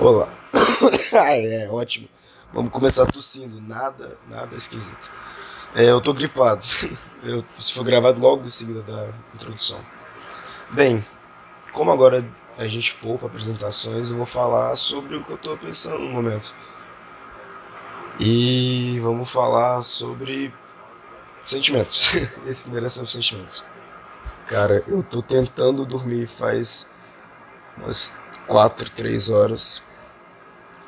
Olá. ah, é ótimo. Vamos começar tossindo. Nada, nada esquisito. É, eu tô gripado. Eu, isso foi gravado logo em seguida da introdução. Bem, como agora a gente poupa apresentações, eu vou falar sobre o que eu tô pensando no momento. E vamos falar sobre sentimentos. Esse primeiro é sobre sentimentos. Cara, eu tô tentando dormir faz umas 4, 3 horas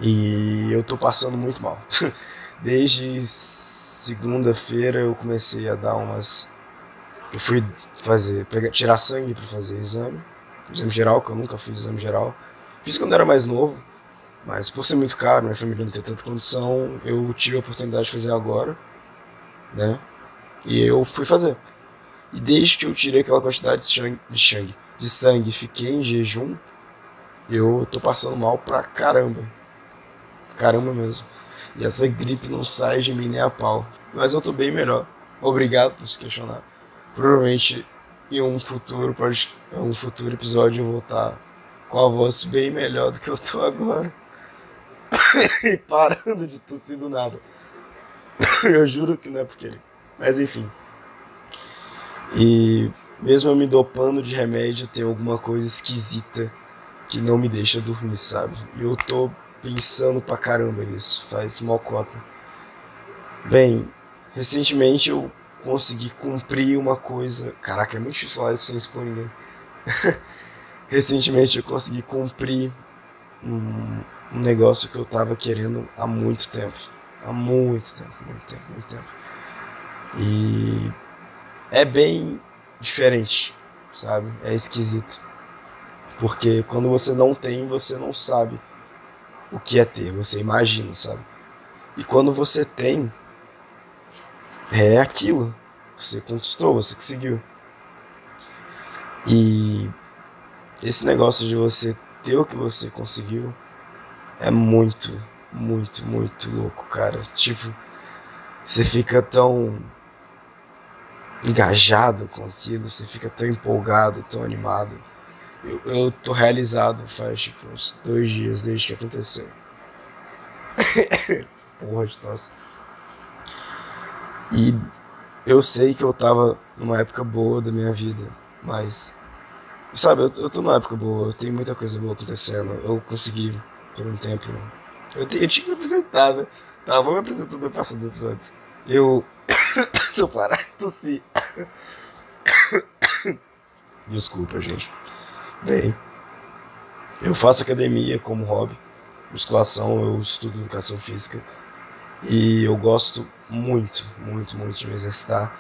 e eu tô passando muito mal. Desde segunda-feira eu comecei a dar umas. Eu fui fazer, pegar, tirar sangue para fazer exame, exame geral, que eu nunca fiz exame geral. Fiz quando era mais novo, mas por ser muito caro, minha família não ter tanta condição, eu tive a oportunidade de fazer agora, né? E eu fui fazer. E desde que eu tirei aquela quantidade de sangue, de sangue, de sangue fiquei em jejum, eu tô passando mal pra caramba. Caramba mesmo. E essa gripe não sai de mim nem a pau. Mas eu tô bem melhor. Obrigado por se questionar. Provavelmente em um futuro, um futuro episódio eu vou estar com a voz bem melhor do que eu tô agora. e parando de tossir do nada. eu juro que não é porque ele. Mas enfim. E mesmo eu me dopando de remédio, tem alguma coisa esquisita que não me deixa dormir, sabe? E eu tô pensando pra caramba nisso, faz cota. Bem, recentemente eu consegui cumprir uma coisa. Caraca, é muito difícil falar isso sem expor ninguém. recentemente eu consegui cumprir um, um negócio que eu tava querendo há muito tempo. Há muito tempo, muito tempo, muito tempo. E é bem diferente, sabe? É esquisito. Porque quando você não tem, você não sabe o que é ter, você imagina, sabe? E quando você tem, é aquilo. Você conquistou, você conseguiu. E esse negócio de você ter o que você conseguiu é muito, muito, muito louco, cara. Tipo, você fica tão engajado com aquilo, você fica tão empolgado, tão animado. Eu, eu tô realizado faz tipo uns dois dias desde que aconteceu. Porra de tosse. E eu sei que eu tava numa época boa da minha vida, mas. Sabe, eu, eu tô numa época boa, eu tenho muita coisa boa acontecendo. Eu consegui, por um tempo. Eu, te, eu tinha que me apresentar, né? Tá, vou me apresentar no passado dos episódios. Eu. Se eu parar de tossir. Desculpa, gente. Bem, eu faço academia como hobby, musculação, eu estudo educação física e eu gosto muito, muito, muito de me exercitar.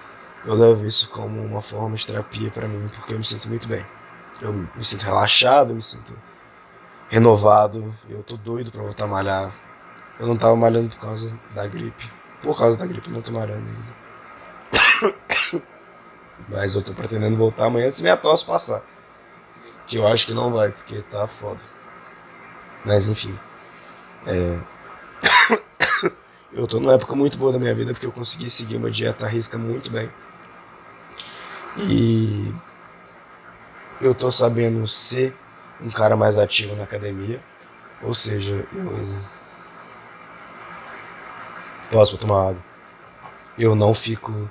Eu levo isso como uma forma de terapia para mim, porque eu me sinto muito bem. Eu me sinto relaxado, eu me sinto renovado, eu tô doido para voltar a malhar. Eu não tava malhando por causa da gripe. Por causa da gripe, não tô malhando ainda. Mas eu tô pretendendo voltar amanhã se minha tosse passar. Que eu acho que não vai, porque tá foda. Mas enfim. É... eu tô numa época muito boa da minha vida porque eu consegui seguir uma dieta à risca muito bem. E eu tô sabendo ser um cara mais ativo na academia. Ou seja, eu. Posso tomar água. Eu não fico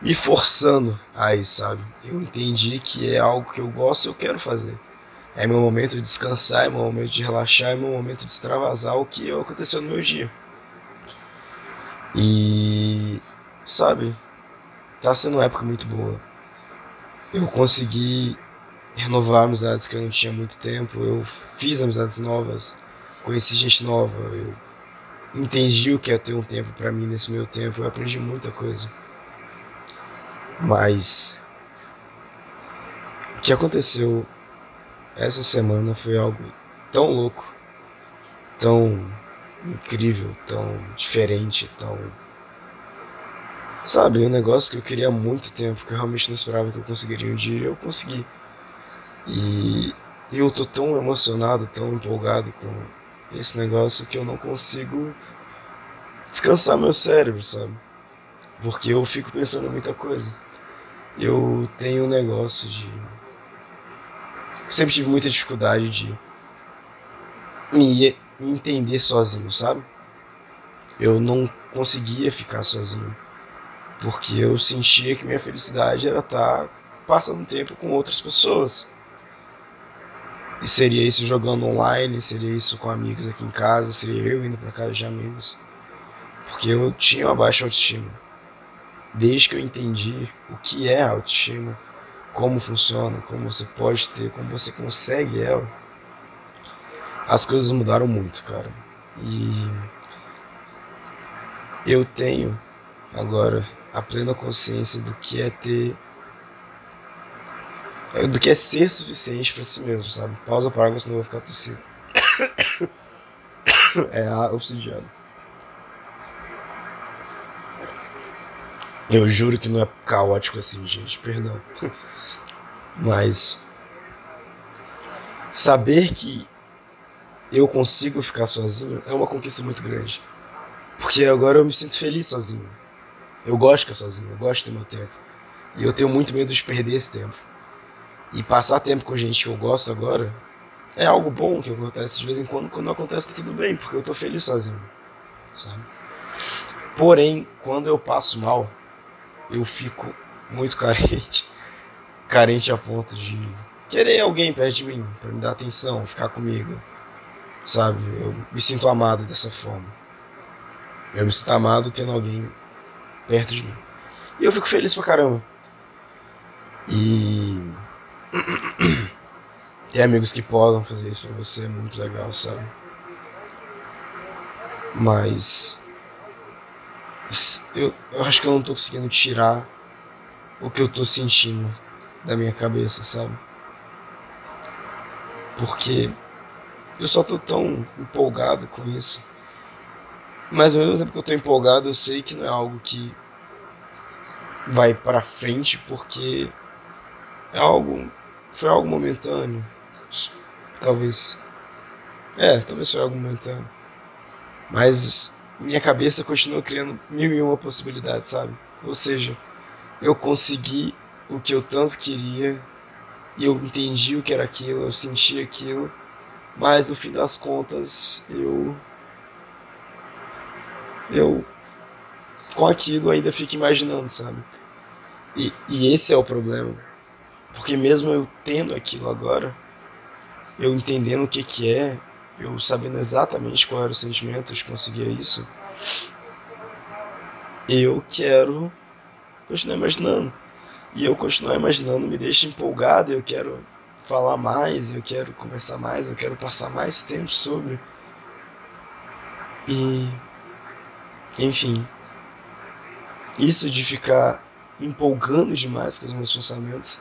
me forçando a sabe? Eu entendi que é algo que eu gosto e eu quero fazer. É meu momento de descansar, é meu momento de relaxar, é meu momento de extravasar o que aconteceu no meu dia. E, sabe, tá sendo uma época muito boa. Eu consegui renovar amizades que eu não tinha muito tempo, eu fiz amizades novas, conheci gente nova, eu entendi o que é ter um tempo para mim nesse meu tempo, eu aprendi muita coisa. Mas o que aconteceu essa semana foi algo tão louco, tão incrível, tão diferente, tão. Sabe, um negócio que eu queria há muito tempo, que eu realmente não esperava que eu conseguiria um dia, eu consegui. E eu tô tão emocionado, tão empolgado com esse negócio que eu não consigo descansar meu cérebro, sabe? Porque eu fico pensando em muita coisa eu tenho um negócio de. Sempre tive muita dificuldade de me entender sozinho, sabe? Eu não conseguia ficar sozinho. Porque eu sentia que minha felicidade era estar passando tempo com outras pessoas. E seria isso jogando online, seria isso com amigos aqui em casa, seria eu indo para casa de amigos. Porque eu tinha uma baixa autoestima. Desde que eu entendi o que é autoestima, como funciona, como você pode ter, como você consegue ela, as coisas mudaram muito, cara. E eu tenho agora a plena consciência do que é ter do que é ser suficiente para si mesmo, sabe? Pausa para água, senão eu vou ficar tossindo. é a obsidiana. Eu juro que não é caótico assim, gente, perdão. Mas saber que eu consigo ficar sozinho é uma conquista muito grande. Porque agora eu me sinto feliz sozinho. Eu gosto de ficar sozinho, eu gosto ter meu tempo. E eu tenho muito medo de perder esse tempo. E passar tempo com gente que eu gosto agora é algo bom que acontece de vez em quando. Quando acontece, tá tudo bem, porque eu tô feliz sozinho. Sabe? Porém, quando eu passo mal, eu fico muito carente. Carente a ponto de querer alguém perto de mim, para me dar atenção, ficar comigo. Sabe? Eu me sinto amado dessa forma. Eu me sinto amado tendo alguém perto de mim. E eu fico feliz pra caramba. E ter amigos que podem fazer isso pra você é muito legal, sabe? Mas. Eu, eu acho que eu não tô conseguindo tirar o que eu tô sentindo da minha cabeça, sabe? Porque eu só tô tão empolgado com isso. Mas ao mesmo tempo que eu tô empolgado, eu sei que não é algo que vai para frente, porque é algo foi algo momentâneo. Talvez. É, talvez foi algo momentâneo. Mas minha cabeça continua criando mil e uma possibilidades, sabe? Ou seja, eu consegui o que eu tanto queria, e eu entendi o que era aquilo, eu senti aquilo, mas no fim das contas eu. Eu. Com aquilo ainda fico imaginando, sabe? E, e esse é o problema porque mesmo eu tendo aquilo agora, eu entendendo o que que é, eu sabendo exatamente qual era o sentimento de conseguir isso, eu quero continuar imaginando. E eu continuar imaginando me deixa empolgado, eu quero falar mais, eu quero conversar mais, eu quero passar mais tempo sobre. E enfim, isso de ficar empolgando demais com os meus pensamentos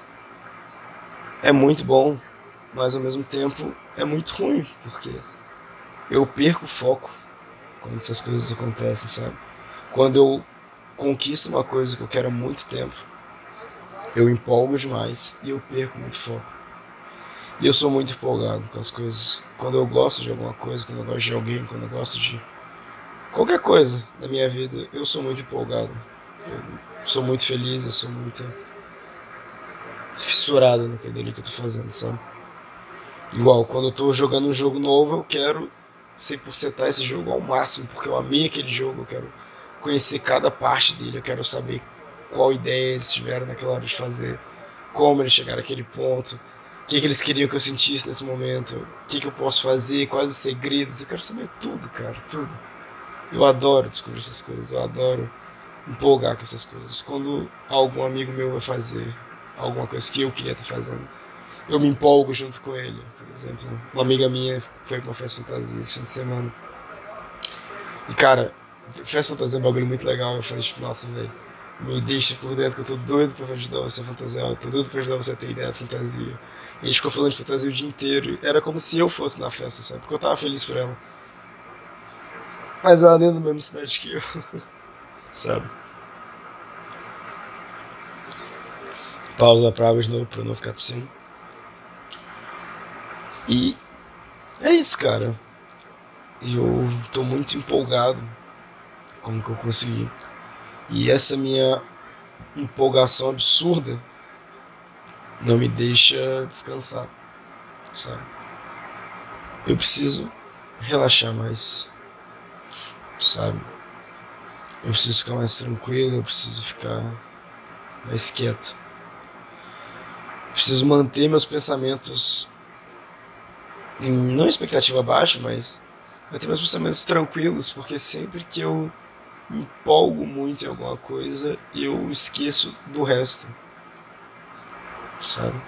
é muito bom, mas ao mesmo tempo é muito ruim, porque eu perco o foco quando essas coisas acontecem, sabe? Quando eu conquisto uma coisa que eu quero há muito tempo, eu empolgo demais e eu perco muito foco. E eu sou muito empolgado com as coisas. Quando eu gosto de alguma coisa, quando eu gosto de alguém, quando eu gosto de qualquer coisa na minha vida, eu sou muito empolgado. Eu sou muito feliz, eu sou muito fissurado naquele ali que eu tô fazendo, sabe? Igual, quando eu tô jogando um jogo novo, eu quero 100% esse jogo ao máximo, porque eu amei aquele jogo, eu quero conhecer cada parte dele, eu quero saber qual ideia eles tiveram naquela hora de fazer, como eles chegaram àquele ponto, o que, que eles queriam que eu sentisse nesse momento, o que, que eu posso fazer, quais os segredos, eu quero saber tudo, cara, tudo. Eu adoro descobrir essas coisas, eu adoro empolgar com essas coisas. Quando algum amigo meu vai fazer alguma coisa que eu queria estar fazendo. Eu me empolgo junto com ele. Por exemplo, uma amiga minha foi pra uma festa fantasia esse fim de semana. E cara, festa fantasia é um bagulho muito legal. Eu falei, tipo, nossa, velho, me deixa por dentro que eu tô doido pra ajudar você a fantasiar, eu tô doido pra ajudar você a ter ideia de fantasia. E a gente ficou falando de fantasia o dia inteiro. Era como se eu fosse na festa, sabe? Porque eu tava feliz por ela. Mas ela nem na mesma cidade que eu, sabe? pausa pra água de novo pra não ficar tossindo. E é isso, cara. Eu tô muito empolgado com o que eu consegui. E essa minha empolgação absurda não me deixa descansar, sabe? Eu preciso relaxar mais, sabe? Eu preciso ficar mais tranquilo, eu preciso ficar mais quieto. Eu preciso manter meus pensamentos não expectativa baixa, mas manter meus pensamentos tranquilos, porque sempre que eu me empolgo muito em alguma coisa, eu esqueço do resto. Sabe?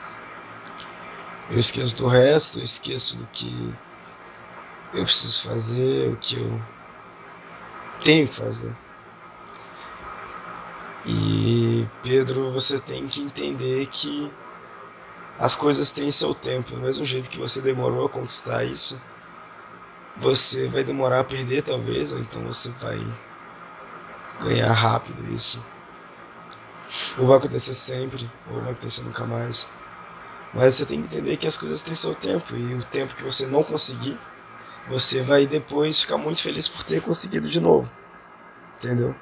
Eu esqueço do resto, eu esqueço do que eu preciso fazer, o que eu tenho que fazer. E Pedro, você tem que entender que as coisas têm seu tempo. Do mesmo jeito que você demorou a conquistar isso, você vai demorar a perder, talvez, ou então você vai ganhar rápido isso. Ou vai acontecer sempre, ou vai acontecer nunca mais. Mas você tem que entender que as coisas têm seu tempo, e o tempo que você não conseguir, você vai depois ficar muito feliz por ter conseguido de novo. Entendeu?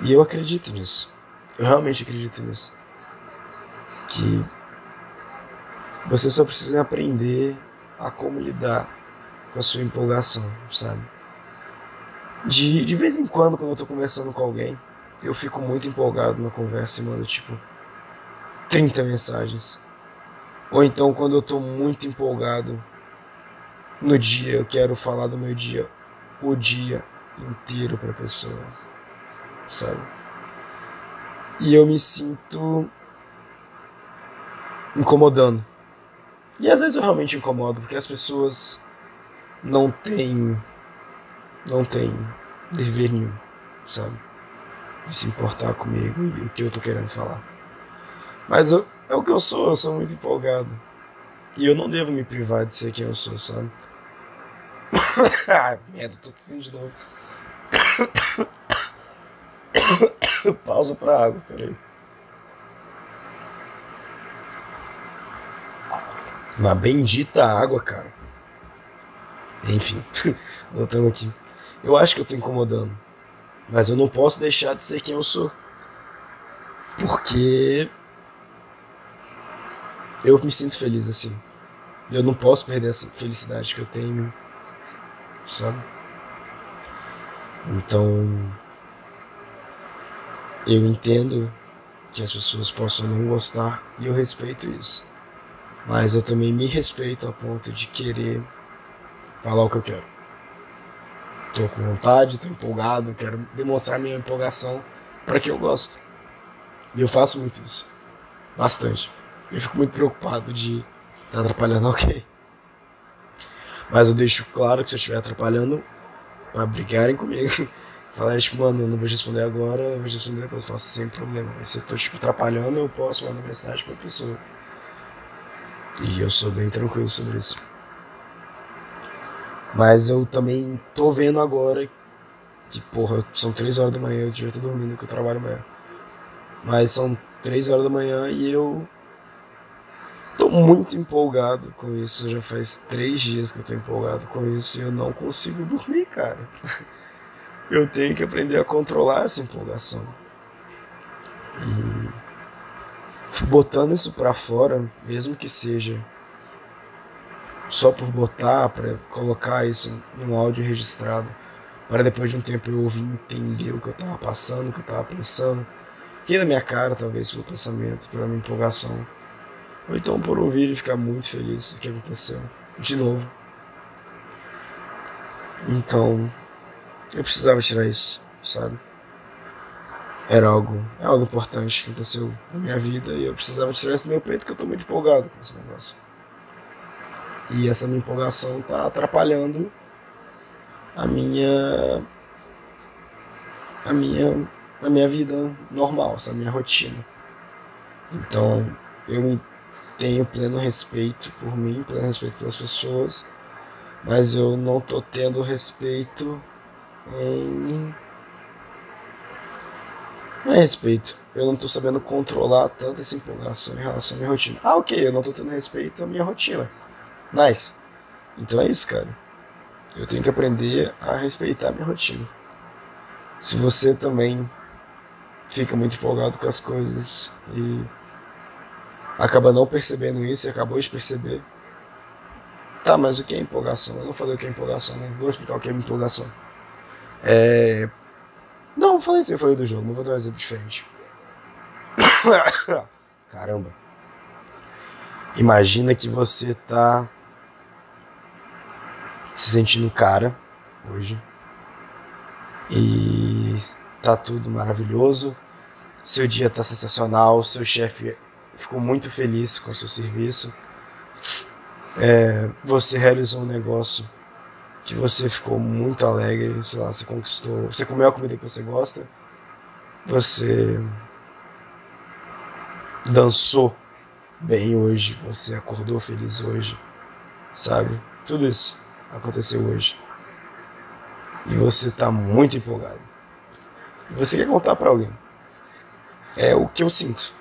E eu acredito nisso. Eu realmente acredito nisso. Que você só precisa aprender a como lidar com a sua empolgação, sabe? De, de vez em quando, quando eu tô conversando com alguém, eu fico muito empolgado na conversa e mando tipo 30 mensagens. Ou então, quando eu tô muito empolgado no dia, eu quero falar do meu dia o dia inteiro pra pessoa, sabe? E eu me sinto incomodando. E às vezes eu realmente incomodo, porque as pessoas não têm. não têm dever nenhum, sabe? De se importar comigo e o que eu tô querendo falar. Mas eu, é o que eu sou, eu sou muito empolgado. E eu não devo me privar de ser quem eu sou, sabe? ah, merda, tô tossindo de novo. Pausa pra água, peraí. Uma bendita água, cara. Enfim, voltando aqui. Eu acho que eu tô incomodando. Mas eu não posso deixar de ser quem eu sou. Porque eu me sinto feliz assim. Eu não posso perder essa felicidade que eu tenho, sabe? Então, eu entendo que as pessoas possam não gostar e eu respeito isso. Mas eu também me respeito a ponto de querer falar o que eu quero. Tô com vontade, tô empolgado, quero demonstrar minha empolgação para que eu gosto. E eu faço muito isso. Bastante. Eu fico muito preocupado de estar tá atrapalhando alguém. Mas eu deixo claro que se eu estiver atrapalhando, para brigarem comigo. Falar, tipo, mano, não vou responder agora, vou responder depois, eu faço sem problema. Mas se eu tô, tipo, atrapalhando, eu posso mandar mensagem pra pessoa. E eu sou bem tranquilo sobre isso. Mas eu também tô vendo agora que, porra, são três horas da manhã, eu devia estar dormindo que eu trabalho amanhã. Mas são três horas da manhã e eu tô muito empolgado com isso. Já faz três dias que eu tô empolgado com isso e eu não consigo dormir, cara. Eu tenho que aprender a controlar essa empolgação. E botando isso para fora, mesmo que seja só por botar, para colocar isso num áudio registrado, para depois de um tempo eu ouvir entender o que eu tava passando, o que eu tava pensando, rir da minha cara, talvez, pelo pensamento, pela minha empolgação. Ou então por ouvir e ficar muito feliz do que aconteceu. De novo. Então, eu precisava tirar isso, sabe? Era algo, é algo importante que aconteceu na minha vida e eu precisava tirar isso do meu peito, que eu tô muito empolgado com esse negócio. E essa minha empolgação tá atrapalhando a minha a minha a minha vida normal, a minha rotina. Então, eu tenho pleno respeito por mim, pleno respeito pelas pessoas, mas eu não tô tendo respeito em. Não é respeito. Eu não tô sabendo controlar tanta essa empolgação em relação à minha rotina. Ah, ok, eu não tô tendo respeito à minha rotina. Nice. Então é isso, cara. Eu tenho que aprender a respeitar a minha rotina. Se você também fica muito empolgado com as coisas e acaba não percebendo isso e acabou de perceber, Tá, mas o que é empolgação? Eu não falei o que é empolgação, né? Vou explicar o que é empolgação. É. Não, falei assim, eu falei do jogo, mas vou dar um exemplo diferente. Caramba. Imagina que você tá se sentindo cara hoje. E tá tudo maravilhoso. Seu dia tá sensacional, seu chefe ficou muito feliz com o seu serviço. É, você realizou um negócio que você ficou muito alegre, sei lá, você conquistou, você comeu a comida que você gosta, você dançou bem hoje, você acordou feliz hoje, sabe? Tudo isso aconteceu hoje. E você está muito empolgado. E você quer contar para alguém. É o que eu sinto.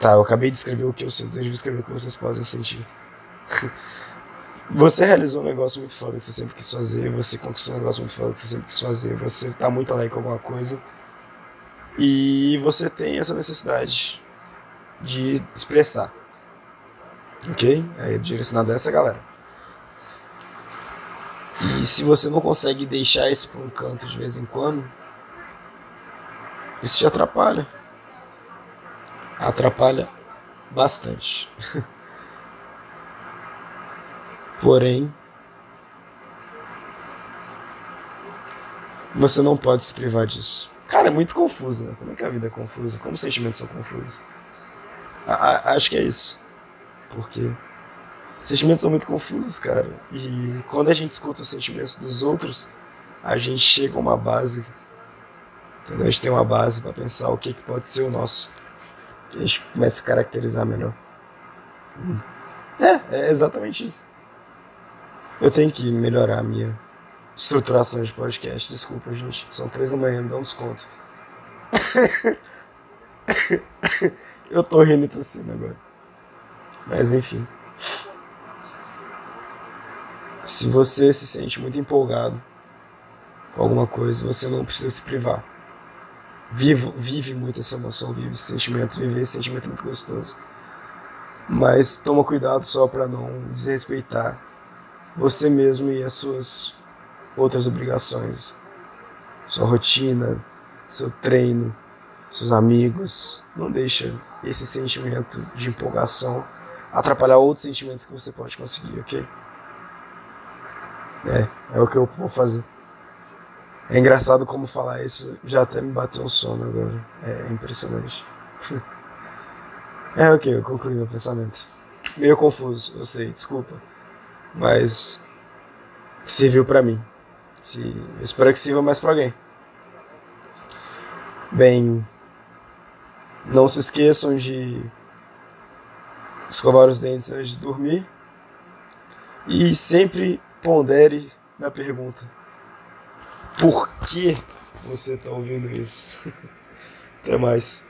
Tá, eu acabei de escrever o que eu sinto, eu escrever o que vocês podem sentir. Você realizou um negócio muito foda que você sempre quis fazer, você conquistou um negócio muito foda que você sempre quis fazer, você tá muito alegre com alguma coisa e você tem essa necessidade de expressar. Ok? É direcionado a essa galera. E se você não consegue deixar isso para um canto de vez em quando, isso te atrapalha. Atrapalha bastante. Porém, você não pode se privar disso. Cara, é muito confuso, né? Como é que a vida é confusa? Como os sentimentos são confusos? A, a, acho que é isso. Porque sentimentos são muito confusos, cara. E quando a gente escuta os sentimentos dos outros, a gente chega a uma base. Entendeu? A gente tem uma base para pensar o que, que pode ser o nosso. Que a gente começa a caracterizar melhor. É, é exatamente isso. Eu tenho que melhorar a minha estruturação de podcast. Desculpa, gente. São três da manhã, me dá um desconto. Eu tô rindo e tossindo agora. Mas enfim. Se você se sente muito empolgado com alguma coisa, você não precisa se privar. Vive, vive muito essa emoção, vive esse sentimento, vive esse sentimento muito gostoso. Mas toma cuidado só para não desrespeitar você mesmo e as suas outras obrigações. Sua rotina, seu treino, seus amigos. Não deixa esse sentimento de empolgação atrapalhar outros sentimentos que você pode conseguir, ok? É, é o que eu vou fazer. É engraçado como falar isso, já até me bateu um sono agora. É impressionante. é ok, eu concluí meu pensamento. Meio confuso, eu sei, desculpa mas serviu para mim. Se, espero que sirva mais para alguém. Bem, não se esqueçam de escovar os dentes antes de dormir e sempre pondere na pergunta: por que você está ouvindo isso? Até mais.